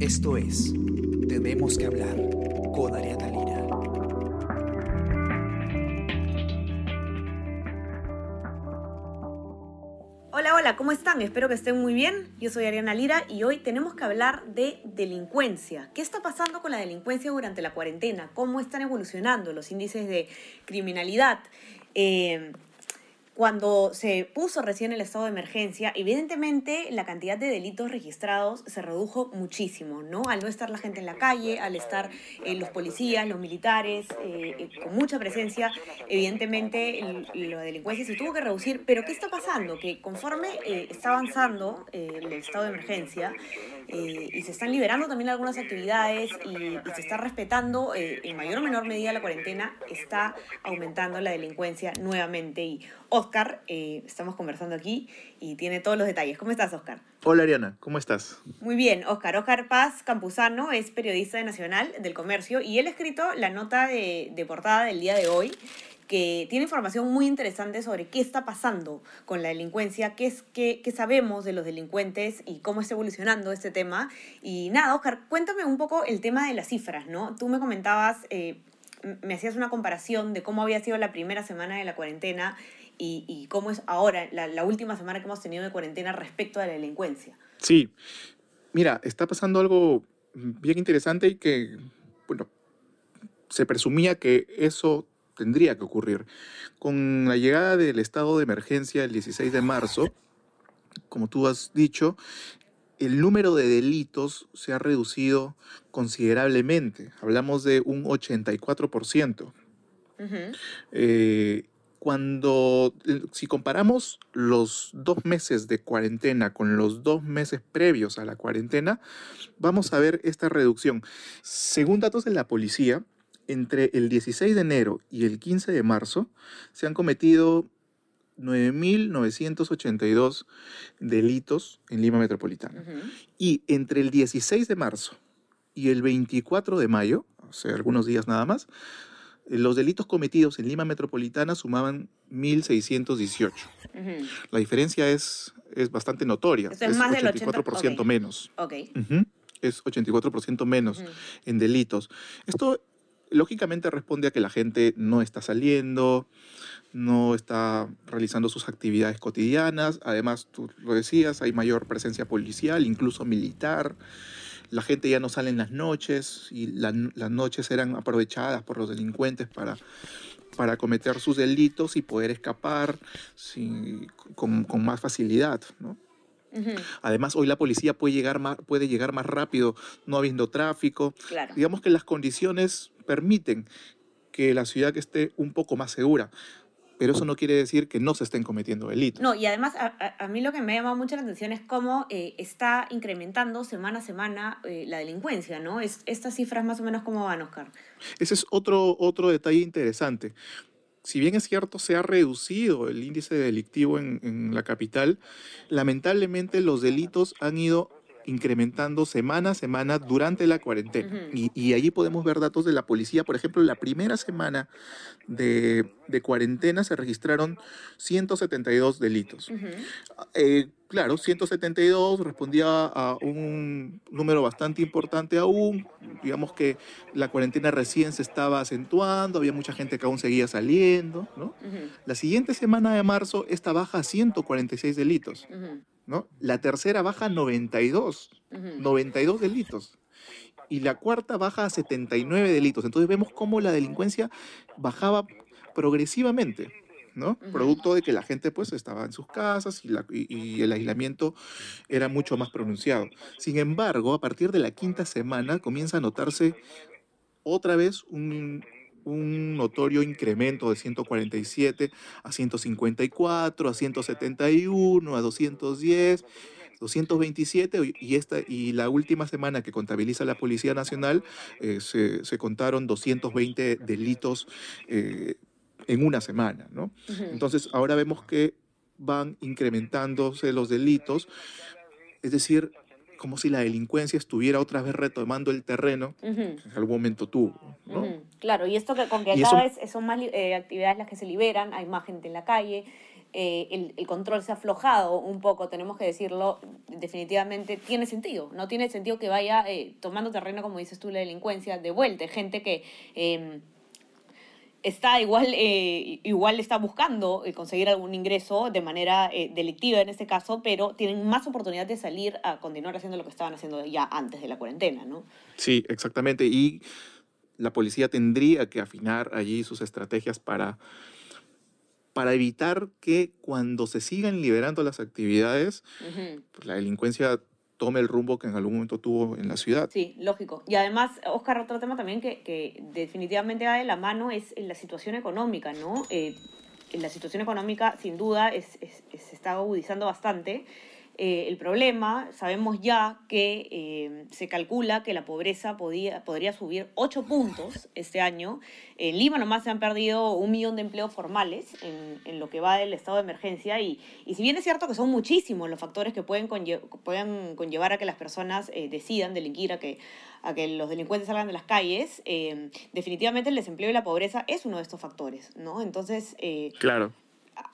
Esto es Tenemos que hablar con Ariana Lira. Espero que estén muy bien. Yo soy Ariana Lira y hoy tenemos que hablar de delincuencia. ¿Qué está pasando con la delincuencia durante la cuarentena? ¿Cómo están evolucionando los índices de criminalidad? Eh, cuando se puso recién el estado de emergencia, evidentemente la cantidad de delitos registrados se redujo muchísimo, ¿no? Al no estar la gente en la calle, al estar eh, los policías, los militares, eh, eh, con mucha presencia, evidentemente la delincuencia se tuvo que reducir. Pero ¿qué está pasando? Que conforme está avanzando el estado de emergencia y se están liberando también algunas actividades y, se está respetando en mayor o menor medida la cuarentena, está aumentando la delincuencia nuevamente. Y Oscar, eh, estamos conversando aquí y tiene todos los detalles. ¿Cómo estás, Oscar? Hola Ariana, ¿cómo estás? Muy bien, Oscar. Oscar Paz Campuzano es periodista de Nacional del Comercio y él ha escrito la nota de, de portada del día de hoy que tiene información muy interesante sobre qué está pasando con la delincuencia, qué, es, qué, qué sabemos de los delincuentes y cómo está evolucionando este tema. Y nada, Oscar, cuéntame un poco el tema de las cifras, ¿no? Tú me comentabas, eh, me hacías una comparación de cómo había sido la primera semana de la cuarentena y, y cómo es ahora, la, la última semana que hemos tenido de cuarentena respecto a la delincuencia. Sí, mira, está pasando algo bien interesante y que, bueno, se presumía que eso tendría que ocurrir. Con la llegada del estado de emergencia el 16 de marzo, como tú has dicho, el número de delitos se ha reducido considerablemente. Hablamos de un 84%. Ujú. Eh, cuando, eh, si comparamos los dos meses de cuarentena con los dos meses previos a la cuarentena, vamos a ver esta reducción. Según datos de la policía, entre el 16 de enero y el 15 de marzo se han cometido 9.982 delitos en Lima Metropolitana. Ujú. Y entre el 16 de marzo y el 24 de mayo, o sea, algunos días nada más, los delitos cometidos en Lima Metropolitana sumaban 1.618. Ujú. La diferencia es, es bastante notoria. Esto es más del 84% 80, ok. menos. Ok. Ujú, Es 84% menos en delitos. Esto lógicamente responde a que la gente no está saliendo, no está realizando sus actividades cotidianas. Además, tú lo decías, hay mayor presencia policial, incluso militar. La gente ya no sale en las noches y la- las noches eran aprovechadas por los delincuentes para, para cometer sus delitos y poder escapar sin- con, con más facilidad. Además, hoy la policía puede llegar, más, puede llegar más rápido, no habiendo tráfico. Claro. Digamos que las condiciones permiten que la ciudad esté un poco más segura, pero eso no quiere decir que no se estén cometiendo delitos. No, y además a, mí lo que me llama mucho la atención es cómo eh, está incrementando semana a semana eh, la delincuencia, ¿no? Es, estas cifras más o menos cómo van, Oscar. Ese es otro, otro detalle interesante. Si bien es cierto, se ha reducido el índice delictivo en, en la capital, lamentablemente los delitos han ido incrementando semana a semana durante la cuarentena. Y, y allí podemos ver datos de la policía. Por ejemplo, la primera semana de, de cuarentena se registraron 172 delitos. Eh, claro, 172 respondía a un número bastante importante aún. Digamos que la cuarentena recién se estaba acentuando, había mucha gente que aún seguía saliendo. La siguiente semana de marzo, esta baja a 146 delitos. ¿No? La tercera baja a 92, Ujú. 92 delitos. Y la cuarta baja a 79 delitos. Entonces vemos cómo la delincuencia bajaba progresivamente, ¿no? Producto de que la gente pues estaba en sus casas y, la- y- y el aislamiento era mucho más pronunciado. Sin embargo, a partir de la quinta semana comienza a notarse otra vez un, un notorio incremento de 147 a 154, a 171, a 210. 227 y, esta, y la última semana que contabiliza la Policía Nacional eh, se, se contaron 220 delitos eh, en una semana. ¿no? Entonces ahora vemos que van incrementándose los delitos, es decir, como si la delincuencia estuviera otra vez retomando el terreno que en algún momento tuvo. ¿no? Claro, y esto que con que Y cada eso- vez son más eh, actividades las que se liberan, hay más gente en la calle, eh, el, el control se ha aflojado un poco, tenemos que decirlo, definitivamente tiene sentido, no tiene sentido que vaya eh, tomando terreno, como dices tú, la delincuencia de vuelta, gente que... eh, está igual, eh, igual está buscando conseguir algún ingreso de manera eh, delictiva en este caso, pero tienen más oportunidad de salir a continuar haciendo lo que estaban haciendo ya antes de la cuarentena, ¿no? Sí, exactamente. Y la policía tendría que afinar allí sus estrategias para, para evitar que cuando se sigan liberando las actividades, Ujú. pues, la delincuencia tome el rumbo que en algún momento tuvo en la ciudad. Sí, lógico. Y además, Oscar, otro tema también que, que definitivamente va de la mano es la situación económica, ¿no? Eh, la situación económica, sin duda, es, es- es- se está agudizando bastante. Eh, el problema, sabemos ya que eh, se calcula que la pobreza podía, podría subir 8 puntos este año. En Lima nomás se han perdido un millón de empleos formales en, en lo que va del estado de emergencia y, y si bien es cierto que son muchísimos los factores que pueden, conlle- pueden conllevar a que las personas eh, decidan delinquir, a que, a que los delincuentes salgan de las calles, definitivamente el desempleo y la pobreza es uno de estos factores, ¿no? Entonces, Claro,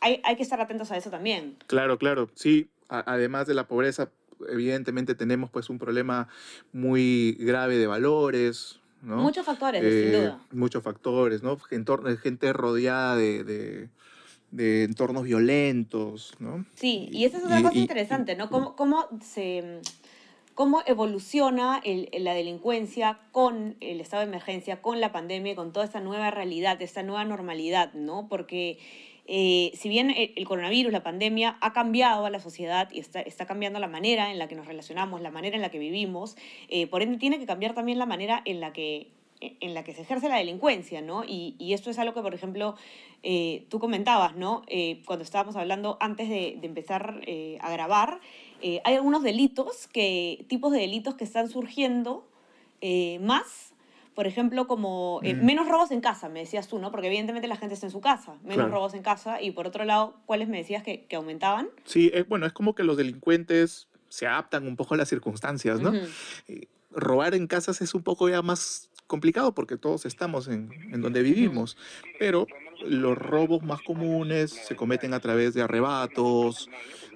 hay, hay que estar atentos a eso también. claro, claro. Sí, a- además de la pobreza, evidentemente tenemos pues un problema muy grave de valores, ¿no? Muchos factores, Eh, sin duda. Muchos factores, ¿no? Entor- gente rodeada de, de- de entornos violentos, ¿no? Sí, y esa es otra y- cosa y- interesante, ¿no? Cómo, cómo se cómo evoluciona la delincuencia con el estado de emergencia, con la pandemia, con toda esta nueva realidad, esta nueva normalidad, ¿no? Porque eh, si bien el, coronavirus, la pandemia, ha cambiado a la sociedad y está, cambiando la manera en la que nos relacionamos, la manera en la que vivimos, eh, por ende tiene que cambiar también la manera en la que se ejerce la delincuencia, ¿no? Y, y esto es algo que, por ejemplo, eh, tú comentabas, ¿no? Eh, cuando estábamos hablando antes de, empezar a grabar, eh, hay algunos delitos, que, tipos de delitos que están surgiendo eh, más, por ejemplo, como eh, Mm. menos robos en casa, me decías tú, ¿no? Porque evidentemente la gente está en su casa, menos Claro. robos en casa, y por otro lado, ¿cuáles me decías que, que aumentaban? Sí, es, bueno, es como que los delincuentes se adaptan un poco a las circunstancias, ¿no? Robar en casas es un poco ya más complicado porque todos estamos en, en donde vivimos, pero los robos más comunes se cometen a través de arrebatos,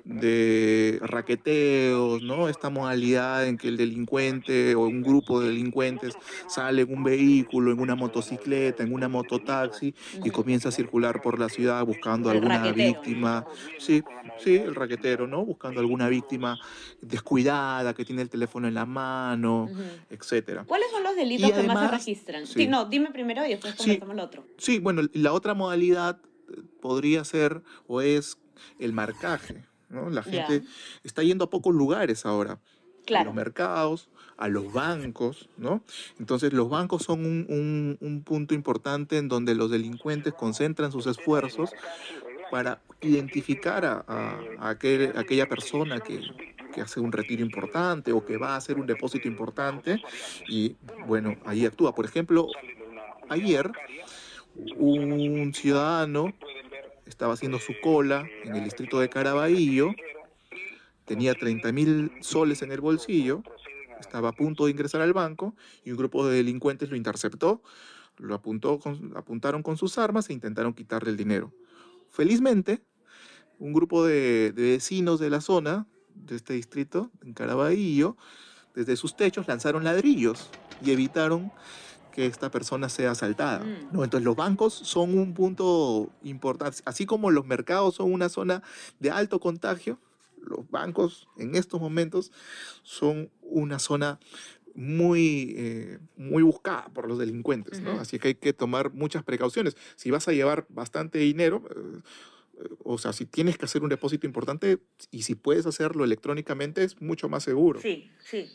de raqueteos, ¿no? Esta modalidad en que el delincuente o un grupo de delincuentes sale en un vehículo, en una motocicleta, en una mototaxi y comienza a circular por la ciudad buscando El alguna víctima. Sí, sí, el raquetero, ¿no? Buscando alguna víctima descuidada, que tiene el teléfono en la mano, Ujú. etcétera. ¿Cuáles son los delitos Y que más se registran? sí. Sí, no, dime primero y después Sí. conversamos lo otro. Sí, bueno, la otra modalidad eh, podría ser o es el marcaje, ¿no? La gente está yendo a pocos lugares ahora. A Claro. los mercados, a los bancos, ¿no? Entonces los bancos son un, un- un punto importante en donde los delincuentes concentran sus esfuerzos para identificar a, a- a aquel- aquella persona que, que hace un retiro importante o que va a hacer un depósito importante y bueno, ahí actúa. Por ejemplo, ayer un ciudadano estaba haciendo su cola en el distrito de Caraballo, tenía 30 mil soles en el bolsillo, estaba a punto de ingresar al banco y un grupo de delincuentes lo interceptó, lo apuntó apuntaron con sus armas e intentaron quitarle el dinero. Felizmente, un grupo de, de vecinos de la zona, de este distrito, en Caraballo, desde sus techos lanzaron ladrillos y evitaron que esta persona sea asaltada. Mm. ¿no? Entonces los bancos son un punto importante, así como los mercados son una zona de alto contagio, los bancos en estos momentos son una zona muy, eh, muy buscada por los delincuentes, ¿no? Ujú. Así que hay que tomar muchas precauciones. Si vas a llevar bastante dinero, eh, eh, o sea, si tienes que hacer un depósito importante y si puedes hacerlo electrónicamente es mucho más seguro. Sí, sí.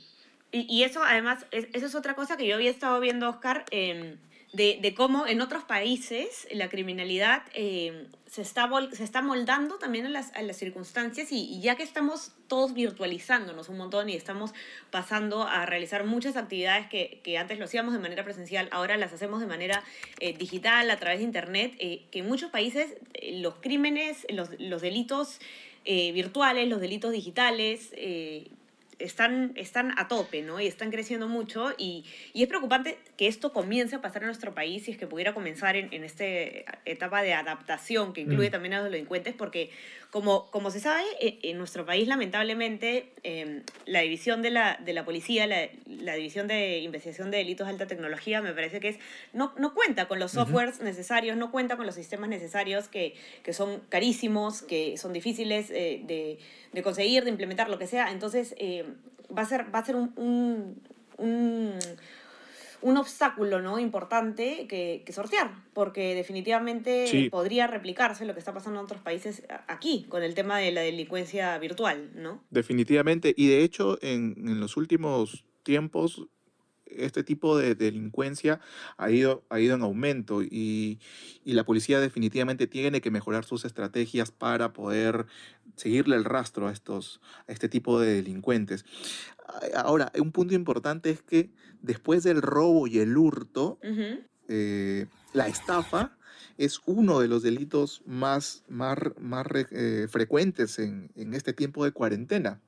Y, y eso además, es, eso es otra cosa que yo había estado viendo, Oscar, eh, de, de cómo en otros países la criminalidad eh, se, está vol- se está moldando también a las, a las circunstancias y, ya que estamos todos virtualizándonos un montón y estamos pasando a realizar muchas actividades que, que antes lo hacíamos de manera presencial, ahora las hacemos de manera eh, digital a través de Internet, eh, que en muchos países eh, los crímenes, los, los delitos eh, virtuales, los delitos digitales, están, están a tope, ¿no? Y están creciendo mucho y, y, es preocupante que esto comience a pasar en nuestro país si es que pudiera comenzar en, en esta etapa de adaptación que incluye mm. también a los delincuentes, porque como, como se sabe, e, en, nuestro país lamentablemente em, la división de la, de la policía, la, la, división de investigación de delitos de alta tecnología, me parece que es, no, no cuenta con los softwares necesarios, no cuenta con los sistemas necesarios que, que son carísimos, que son difíciles eh, de, de, conseguir, de implementar, lo que sea. Entonces, eh, va, a ser, va a ser un, un, un un obstáculo ¿no? importante que, sortear, porque definitivamente podría replicarse lo que está pasando en otros países aquí, con el tema de la delincuencia virtual, ¿no? Definitivamente, y de hecho en, en los últimos tiempos este tipo de delincuencia ha ido, ha ido en aumento y, y, la policía definitivamente tiene que mejorar sus estrategias para poder seguirle el rastro a, estos, a este tipo de delincuentes. Ahora, un punto importante es que después del robo y el hurto, eh, la estafa es uno de los delitos más, más, más eh, frecuentes en, en, este tiempo de cuarentena.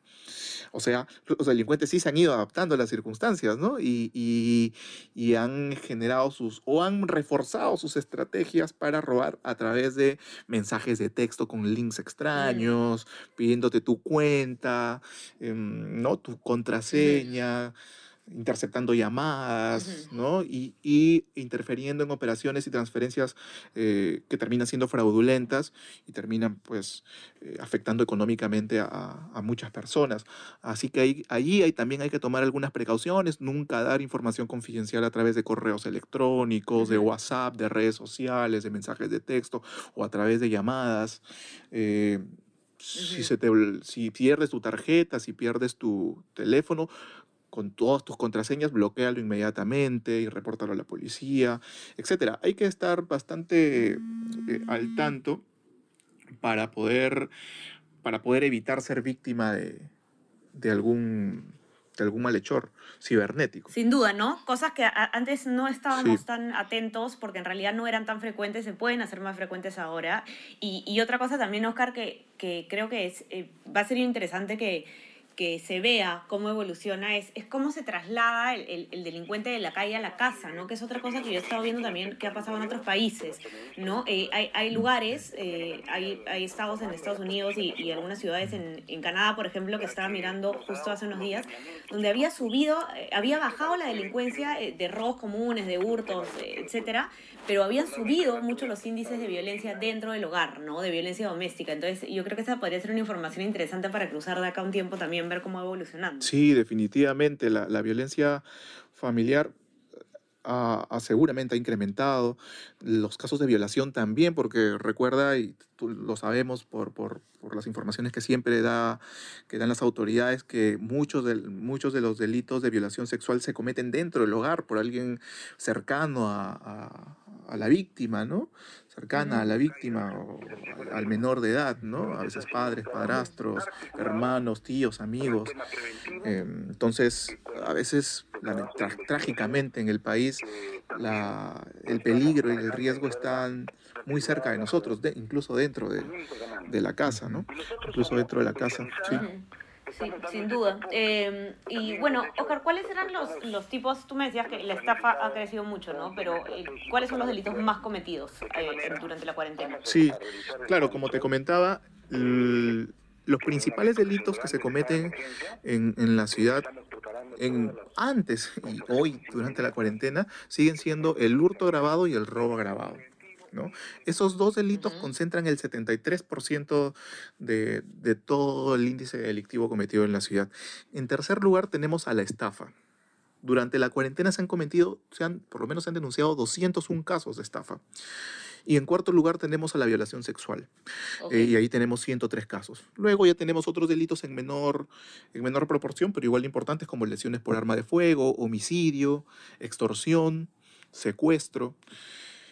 O sea, los delincuentes sí se han ido adaptando a las circunstancias, ¿no? Y, y, y, han generado sus, o han reforzado sus estrategias para robar a través de mensajes de texto con links extraños, pidiéndote tu cuenta, em, ¿no? Tu contraseña interceptando llamadas, ¿no? Y, y, interfiriendo en operaciones y transferencias eh, que terminan siendo fraudulentas y terminan, pues, eh, afectando económicamente a, a, muchas personas. Así que ahí, allí hay, también hay que tomar algunas precauciones, nunca dar información confidencial a través de correos electrónicos, de WhatsApp, de redes sociales, de mensajes de texto o a través de llamadas. Eh, si, se te, si pierdes tu tarjeta, si pierdes tu teléfono, con todas tus contraseñas, bloquealo inmediatamente y repórtalo a la policía, etc. Hay que estar bastante eh, al tanto para poder, para poder evitar ser víctima de, de algún de algún malhechor cibernético. Sin duda, ¿no? Cosas que antes no estábamos tan atentos porque en realidad no eran tan frecuentes, se pueden hacer más frecuentes ahora. Y, y otra cosa también, Oscar, que, que creo que es, eh, va a ser interesante que, que se vea cómo evoluciona es, es cómo se traslada el, el, delincuente de la calle a la casa, ¿no? Que es otra cosa que yo he estado viendo también que ha pasado en otros países, ¿no? Eh, hay, hay, lugares, eh, hay, hay, estados en Estados Unidos y, y algunas ciudades en, en, Canadá, por ejemplo, que estaba mirando justo hace unos días, donde había subido, eh, había bajado la delincuencia de robos comunes, de hurtos, etcétera, pero habían subido mucho los índices de violencia dentro del hogar, ¿no? De violencia doméstica. Entonces, yo creo que esa podría ser una información interesante para cruzar de acá un tiempo también, ver cómo va evolucionando. Sí, definitivamente. La, la violencia familiar ha, seguramente ha incrementado, los casos de violación también, porque recuerda, y tú lo sabemos por, por, por, las informaciones que siempre da, que dan las autoridades, que muchos de, muchos de los delitos de violación sexual se cometen dentro del hogar por alguien cercano a, a, a la víctima, ¿no? Cercana a la víctima o al menor de edad, ¿no? A veces padres, padrastros, hermanos, tíos, amigos. Eh, entonces, a veces, trágicamente en el país, el peligro y el riesgo están muy cerca de nosotros, incluso dentro de, de, la casa, ¿no? Incluso dentro de la casa, sí. Sí, sin duda. Eh, y bueno, Oscar, ¿cuáles eran los, los tipos? Tú me decías que la estafa ha crecido mucho, ¿no? Pero eh, ¿cuáles son los delitos más cometidos eh, durante la cuarentena? Sí, claro, como te comentaba, los principales delitos que se cometen en, en la ciudad en, antes y hoy durante la cuarentena siguen siendo el hurto grabado y el robo grabado. ¿No? Esos dos delitos concentran el 73% de, de todo el índice delictivo cometido en la ciudad. En tercer lugar tenemos a la estafa. Durante la cuarentena se han cometido, se han, por lo menos se han denunciado 201 casos de estafa. Y en cuarto lugar tenemos a la violación sexual. Eh, y ahí tenemos 103 casos. Luego ya tenemos otros delitos en menor, en menor proporción, pero igual importantes como lesiones por arma de fuego, homicidio, extorsión, secuestro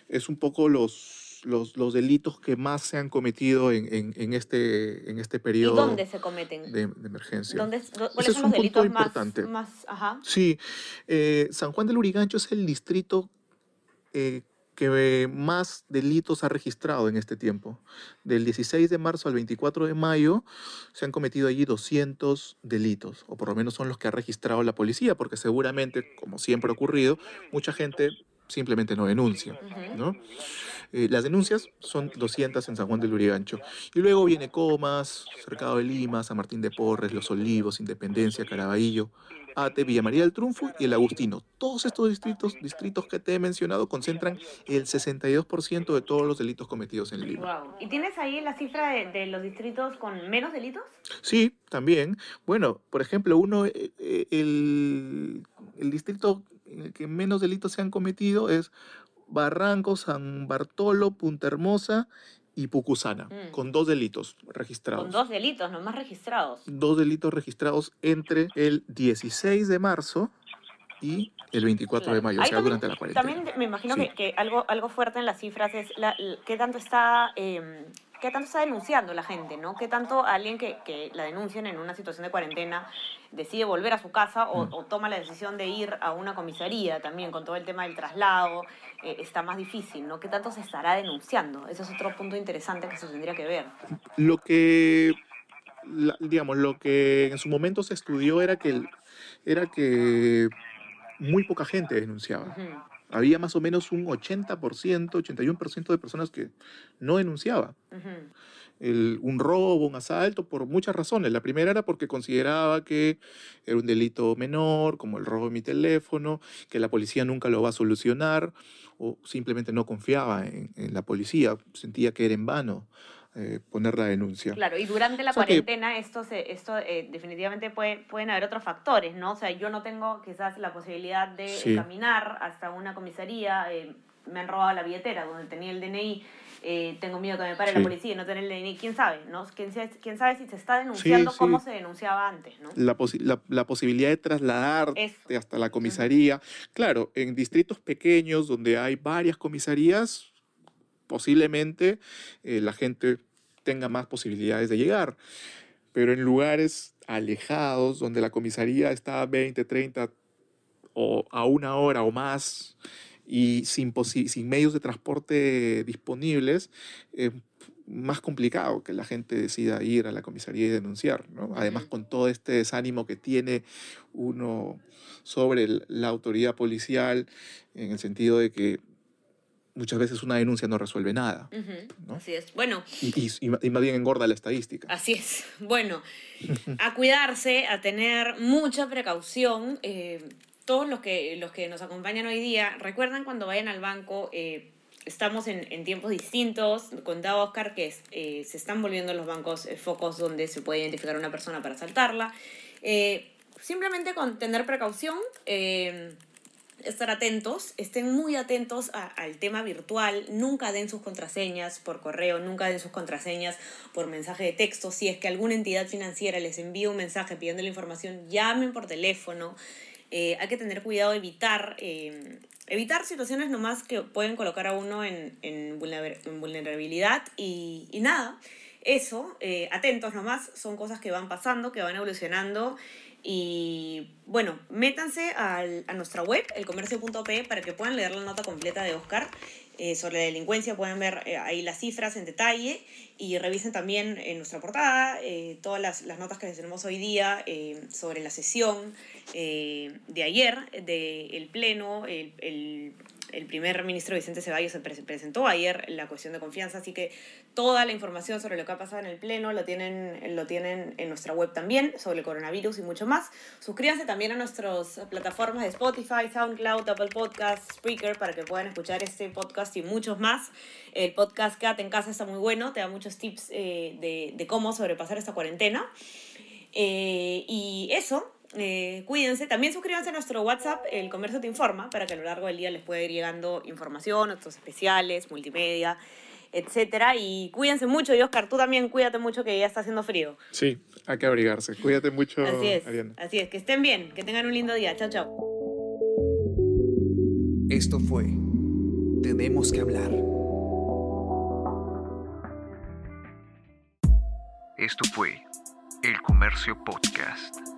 es un poco los, los, los, delitos que más se han cometido en, en, en, este, en este periodo. ¿Y dónde se cometen? De, de emergencia. ¿Dónde, ¿Cuáles son los delitos más, más, ajá? Sí, eh, San Juan del Urigancho es el distrito eh, que más delitos ha registrado en este tiempo. Del 16 de marzo al 24 de mayo se han cometido allí 200 delitos, o por lo menos son los que ha registrado la policía, porque seguramente, como siempre ha ocurrido, mucha gente simplemente no denuncia. ¿no? Eh, las denuncias son 200 en San Juan del Lurigancho. Y luego viene Comas, Cercado de Lima, San Martín de Porres, Los Olivos, Independencia, Caraballo, Ate, Villa María del Triunfo y el Agustino. Todos estos distritos, distritos que te he mencionado concentran el 62% de todos los delitos cometidos en Lima. Wow. ¿Y tienes ahí la cifra de, de, los distritos con menos delitos? Sí, también. Bueno, por ejemplo, uno, eh, eh, el, el distrito en el que menos delitos se han cometido es Barranco, San Bartolo, Punta Hermosa y Pucusana, mm. con dos delitos registrados. Con dos delitos nomás registrados. Dos delitos registrados entre el 16 de marzo y el 24 claro. de mayo, o sea, también, durante la cuarentena. También me imagino sí. que, que, algo, algo fuerte en las cifras es la, qué tanto está... Eh, ¿Qué tanto está denunciando la gente, no? ¿Qué tanto alguien que, que, la denuncien en una situación de cuarentena decide volver a su casa o, mm. o, toma la decisión de ir a una comisaría también con todo el tema del traslado? Eh, está más difícil, ¿no? ¿Qué tanto se estará denunciando? Ese es otro punto interesante que se tendría que ver. Lo que, digamos, lo que en su momento se estudió era que, era que muy poca gente denunciaba. Uh -huh había más o menos un 80%, 81% de personas que no denunciaba. Uh -huh. El, un robo, un asalto, por muchas razones. La primera era porque consideraba que era un delito menor, como el robo de mi teléfono, que la policía nunca lo va a solucionar, o simplemente no confiaba en, en la policía, sentía que era en vano. Eh, poner la denuncia. Claro, y durante la o sea cuarentena que, esto, se, esto eh, definitivamente puede, pueden haber otros factores, ¿no? O sea, yo no tengo quizás la posibilidad de sí. caminar hasta una comisaría, eh, me han robado la billetera donde tenía el DNI, eh, tengo miedo que me pare sí. la policía y no tener el DNI, quién sabe, ¿no? ¿Quién, quién sabe si se está denunciando sí, cómo se denunciaba antes, ¿no? La, posi la, la posibilidad de trasladarte Eso. hasta la comisaría. Uh -huh. Claro, en distritos pequeños donde hay varias comisarías, posiblemente eh, la gente tenga más posibilidades de llegar. Pero en lugares alejados, donde la comisaría está a 20, 30 o a una hora o más y sin, sin medios de transporte disponibles, es eh, más complicado que la gente decida ir a la comisaría y denunciar. ¿no? Además, con todo este desánimo que tiene uno sobre la autoridad policial, en el sentido de que muchas veces una denuncia no resuelve nada. Uh -huh. ¿no? Así es. Bueno. Y, y, y, más bien engorda la estadística. Así es. Bueno, a cuidarse, a tener mucha precaución. Eh, todos los que, los que nos acompañan hoy día, recuerdan cuando vayan al banco, eh, estamos en, en, tiempos distintos. Contaba Oscar que eh, se están volviendo los bancos focos donde se puede identificar a una persona para asaltarla. Simplemente con tener precaución estar atentos, estén muy atentos al tema virtual, nunca den sus contraseñas por correo, nunca den sus contraseñas por mensaje de texto. Si es que alguna entidad financiera les envía un mensaje pidiendo la información, llamen por teléfono. Eh, hay que tener cuidado, evitar, eh, evitar situaciones nomás que pueden colocar a uno en, en, vulnerabilidad y, y nada. Eso, eh, atentos nomás, son cosas que van pasando, que van evolucionando y bueno, métanse a nuestra web, elcomercio.p, para que puedan leer la nota completa de Oscar eh, sobre la delincuencia. Pueden ver eh, ahí las cifras en detalle y revisen también en nuestra portada eh, todas las, notas que les tenemos hoy día eh, sobre la sesión eh, de ayer del Pleno, el, el el primer ministro Vicente Ceballos se presentó ayer la cuestión de confianza, así que toda la información sobre lo que ha pasado en el Pleno lo tienen, lo tienen en nuestra web también, sobre el coronavirus y mucho más. Suscríbanse también a nuestras plataformas de Spotify, SoundCloud, Apple Podcasts, Spreaker, para que puedan escuchar este podcast y muchos más. El podcast Quédate en casa está muy bueno, te da muchos tips eh, de, de, cómo sobrepasar esta cuarentena. Eh, y eso, eh, cuídense. También suscríbanse a nuestro WhatsApp, El Comercio Te Informa, para que a lo largo del día les pueda ir llegando información, nuestros especiales, multimedia, etcétera. Y cuídense mucho. Y Oscar, tú también cuídate mucho que ya está haciendo frío. Sí, hay que abrigarse. Cuídate mucho, así es, Ariana. Así es, que estén bien, que tengan un lindo día. Chao, chao. Esto fue Tenemos que hablar. Esto fue El Comercio Podcast.